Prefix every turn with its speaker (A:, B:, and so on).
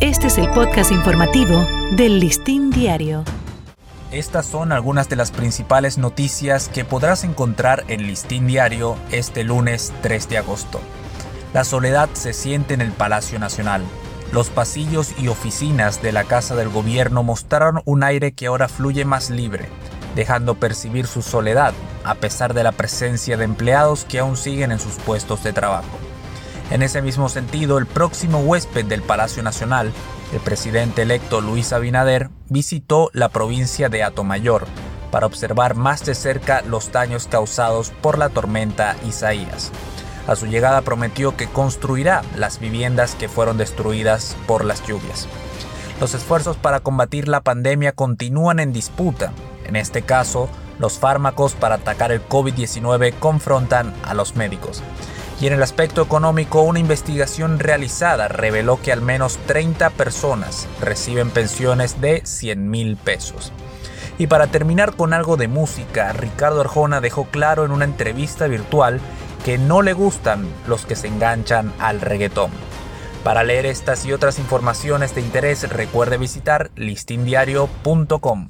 A: Este es el podcast informativo del Listín Diario.
B: Estas son algunas de las principales noticias que podrás encontrar en Listín Diario este lunes 3 de agosto. La soledad se siente en el Palacio Nacional. Los pasillos y oficinas de la Casa del Gobierno mostraron un aire que ahora fluye más libre, dejando percibir su soledad, a pesar de la presencia de empleados que aún siguen en sus puestos de trabajo. En ese mismo sentido, el próximo huésped del Palacio Nacional, el presidente electo Luis Abinader, visitó la provincia de Atomayor para observar más de cerca los daños causados por la tormenta Isaías. A su llegada prometió que construirá las viviendas que fueron destruidas por las lluvias. Los esfuerzos para combatir la pandemia continúan en disputa. En este caso, los fármacos para atacar el COVID-19 confrontan a los médicos. Y en el aspecto económico, una investigación realizada reveló que al menos 30 personas reciben pensiones de 100 mil pesos. Y para terminar con algo de música, Ricardo Arjona dejó claro en una entrevista virtual que no le gustan los que se enganchan al reggaetón. Para leer estas y otras informaciones de interés, recuerde visitar listindiario.com.